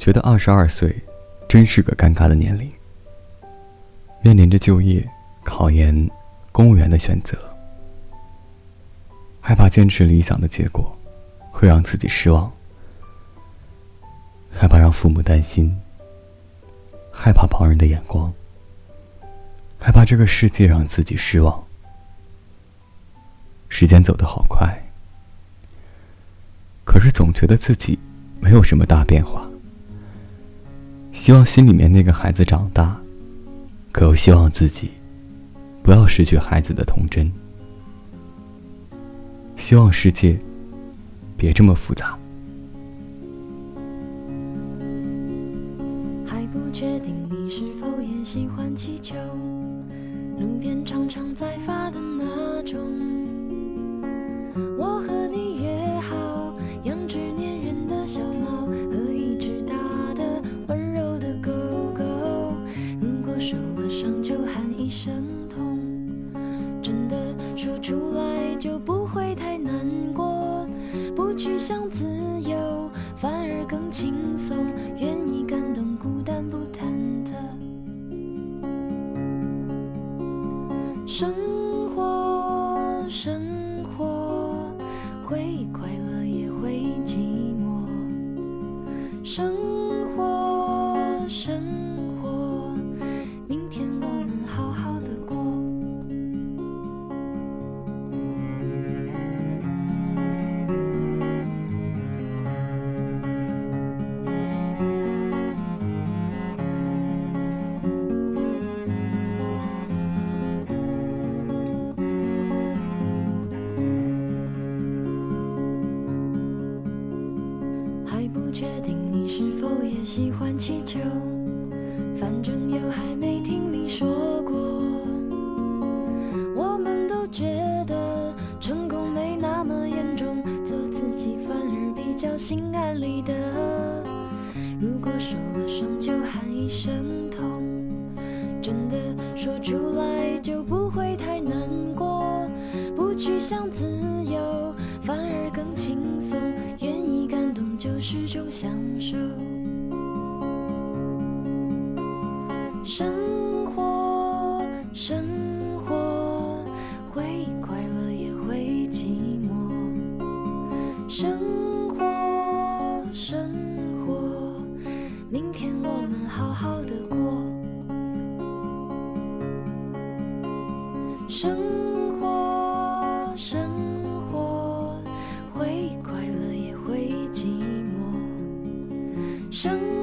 觉得二十二岁真是个尴尬的年龄，面临着就业、考研、公务员的选择，害怕坚持理想的结果会让自己失望，害怕让父母担心，害怕旁人的眼光，害怕这个世界让自己失望。时间走得好快，可是总觉得自己没有什么大变化。希望心里面那个孩子长大，可又希望自己不要失去孩子的童真。希望世界别这么复杂。还不确定你是否也喜欢气球，路边常常在发的那种。我和想自由，反而更轻松，愿意感动，孤单不忐忑。生活，生活，会快乐也会寂寞。生活，生喜欢气球，反正又还没听你说过。我们都觉得成功没那么严重，做自己反而比较心安理得。如果受了伤就喊一声痛，真的说出来就不会太难过。不去想自由，反而更轻松，愿意感动就是种享受。生活，生活会快乐，也会寂寞。生活，生活，明天我们好好的过。生活，生活会快乐，也会寂寞。生活。